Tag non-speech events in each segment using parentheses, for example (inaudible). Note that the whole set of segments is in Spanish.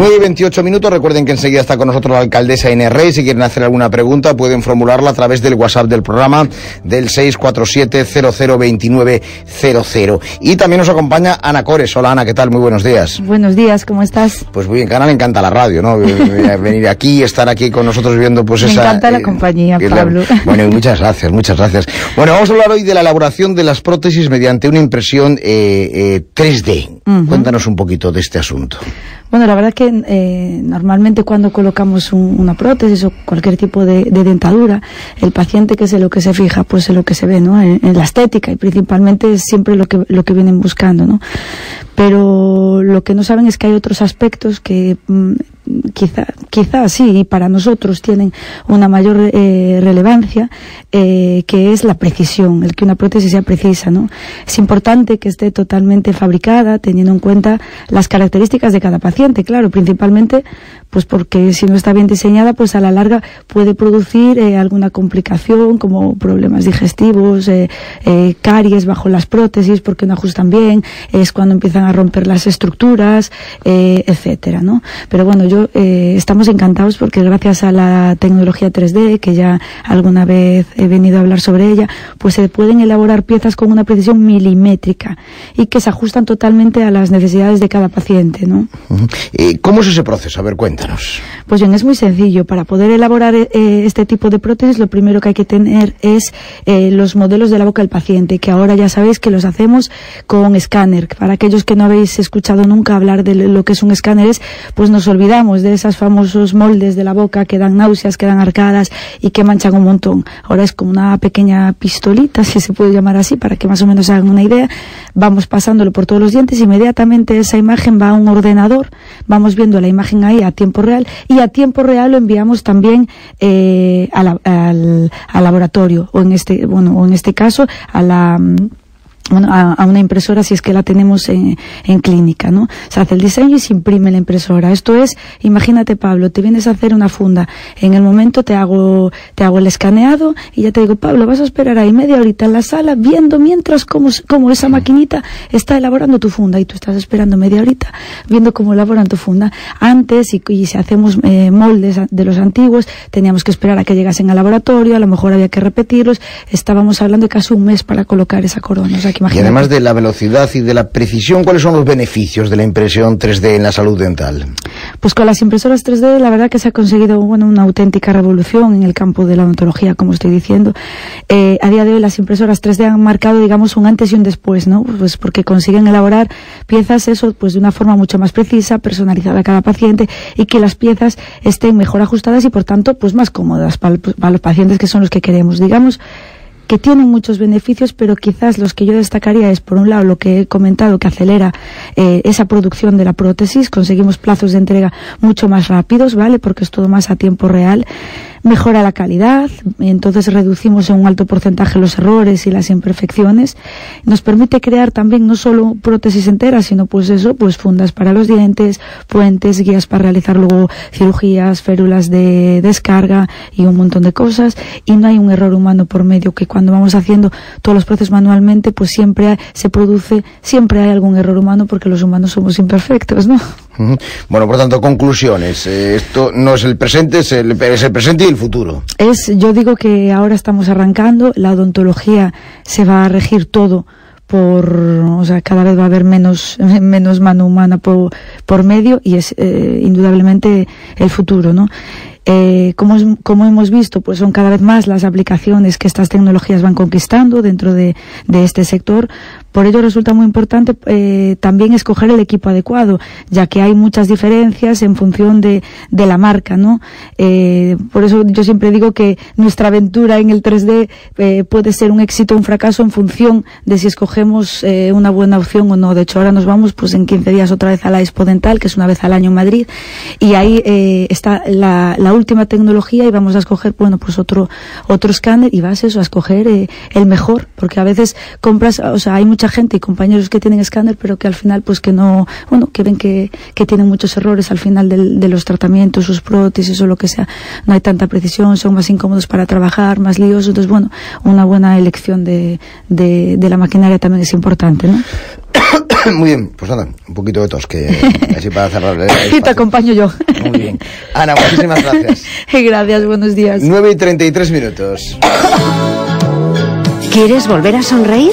9 y 28 minutos. Recuerden que enseguida está con nosotros la alcaldesa Inés Rey. Si quieren hacer alguna pregunta, pueden formularla a través del WhatsApp del programa del 647-002900. Y también nos acompaña Ana Cores. Hola Ana, ¿qué tal? Muy buenos días. Buenos días, ¿cómo estás? Pues muy bien, que a Ana le encanta la radio, ¿no? Venir (laughs) aquí, estar aquí con nosotros viendo pues Me esa... encanta la eh, compañía, la- Pablo. (laughs) Bueno, y muchas gracias, muchas gracias. Bueno, vamos a hablar hoy de la elaboración de las prótesis mediante una impresión eh, eh, 3D. Cuéntanos un poquito de este asunto. Bueno, la verdad que eh, normalmente cuando colocamos un- una prótesis o cualquier tipo de, de dentadura, el paciente que es en lo que se fija, pues en lo que se ve, ¿no? En, en la estética y principalmente es siempre lo que, lo que vienen buscando, ¿no? Pero lo que no saben es que hay otros aspectos que mm, quizá, quizá sí, y para nosotros tienen una mayor eh, relevancia, eh, que es la precisión, el que una prótesis sea precisa, ¿no? Es importante que esté totalmente fabricada, teniendo en cuenta las características de cada paciente, claro, principalmente, pues porque si no está bien diseñada, pues a la larga puede producir eh, alguna complicación, como problemas digestivos, eh, caries bajo las prótesis, porque no ajustan bien, es cuando empiezan a romper las estructuras, eh, etcétera, ¿no? Pero bueno, yo eh, estamos encantados porque gracias a la tecnología 3D, que ya alguna vez he venido a hablar sobre ella, pues se pueden elaborar piezas con una precisión milimétrica y que se ajustan totalmente a las necesidades de cada paciente, ¿no? Eh, ¿Cómo es ese proceso? A ver, cuéntanos. Pues bien, es muy sencillo. Para poder elaborar eh, este tipo de prótesis, lo primero que hay que tener es eh, los modelos de la boca del paciente, que ahora ya sabéis que los hacemos con escáner. Para aquellos que no habéis escuchado nunca hablar de lo que es un escáner, es, pues nos olvidamos de esos famosos moldes de la boca que dan náuseas, que dan arcadas y que manchan un montón. Ahora es como una pequeña pistolita, (laughs) si se puede llamar así, para que más o menos hagan una idea. Vamos pasándolo por todos los dientes, inmediatamente esa imagen va a un ordenador, vamos viendo la imagen ahí a tiempo real y a tiempo real lo enviamos también eh, al, al laboratorio o en este bueno o en este caso a la mm, a, una impresora si es que la tenemos en, en clínica, ¿no? Se hace el diseño y se imprime la impresora. Esto es, imagínate Pablo, te vienes a hacer una funda, en el momento te hago, te hago el escaneado y ya te digo, Pablo, vas a esperar ahí media horita en la sala viendo mientras cómo, cómo esa maquinita está elaborando tu funda y tú estás esperando media horita viendo cómo elaboran tu funda. Antes, y, y si hacemos eh, moldes de los antiguos, teníamos que esperar a que llegasen al laboratorio, a lo mejor había que repetirlos, estábamos hablando de casi un mes para colocar esa corona. Y además de la velocidad y de la precisión, ¿cuáles son los beneficios de la impresión 3D en la salud dental? Pues con las impresoras 3D la verdad que se ha conseguido bueno, una auténtica revolución en el campo de la odontología, como estoy diciendo. Eh, a día de hoy las impresoras 3D han marcado, digamos, un antes y un después, ¿no? Pues porque consiguen elaborar piezas, eso, pues de una forma mucho más precisa, personalizada a cada paciente y que las piezas estén mejor ajustadas y por tanto, pues más cómodas para, para los pacientes que son los que queremos. Digamos, que tienen muchos beneficios, pero quizás los que yo destacaría es, por un lado, lo que he comentado, que acelera eh, esa producción de la prótesis, conseguimos plazos de entrega mucho más rápidos, ¿vale? Porque es todo más a tiempo real, mejora la calidad, entonces reducimos en un alto porcentaje los errores y las imperfecciones, nos permite crear también no solo prótesis enteras, sino pues eso, pues fundas para los dientes, puentes, guías para realizar luego cirugías, férulas de descarga y un montón de cosas, y no hay un error humano por medio que cuando vamos haciendo todos los procesos manualmente, pues siempre se produce, siempre hay algún error humano porque los humanos somos imperfectos, ¿no? Bueno, por tanto, conclusiones. Eh, esto no es el presente, es el, es el presente y el futuro. Es, yo digo que ahora estamos arrancando, la odontología se va a regir todo por, o sea, cada vez va a haber menos, (laughs) menos mano humana por, por medio y es eh, indudablemente el futuro, ¿no? Eh, como, como hemos visto, pues son cada vez más las aplicaciones que estas tecnologías van conquistando dentro de, este sector. Por ello resulta muy importante eh, también escoger el equipo adecuado, ya que hay muchas diferencias en función de, la marca, ¿no? Eh, por eso yo siempre digo que nuestra aventura en el 3D eh, puede ser un éxito o un fracaso en función de si escogemos una buena opción o no. De hecho, ahora nos vamos pues en 15 días otra vez a la Expo Dental, que es una vez al año en Madrid, y ahí está la, la última tecnología y vamos a escoger, bueno, pues otro, otro escáner y vas eso, a escoger eh, el mejor, porque a veces compras, o sea, hay mucha gente y compañeros que tienen escáner, pero que al final pues que no, bueno, que ven que, que tienen muchos errores al final del- de los tratamientos, sus prótesis o lo que sea, no hay tanta precisión, son más incómodos para trabajar, más liosos, entonces bueno, una buena elección de, de, de la maquinaria también es importante, ¿no? (coughs) Muy bien, pues nada, un poquito de tos, que (laughs) así para cerrar Y te acompaño yo. Muy bien. Ana, muchísimas gracias. (laughs) Gracias, buenos días. 9 y 33 minutos. ¿Quieres volver a sonreír?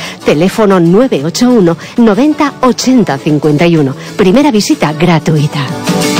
teléfono 981 90 80 51. Primera visita gratuita.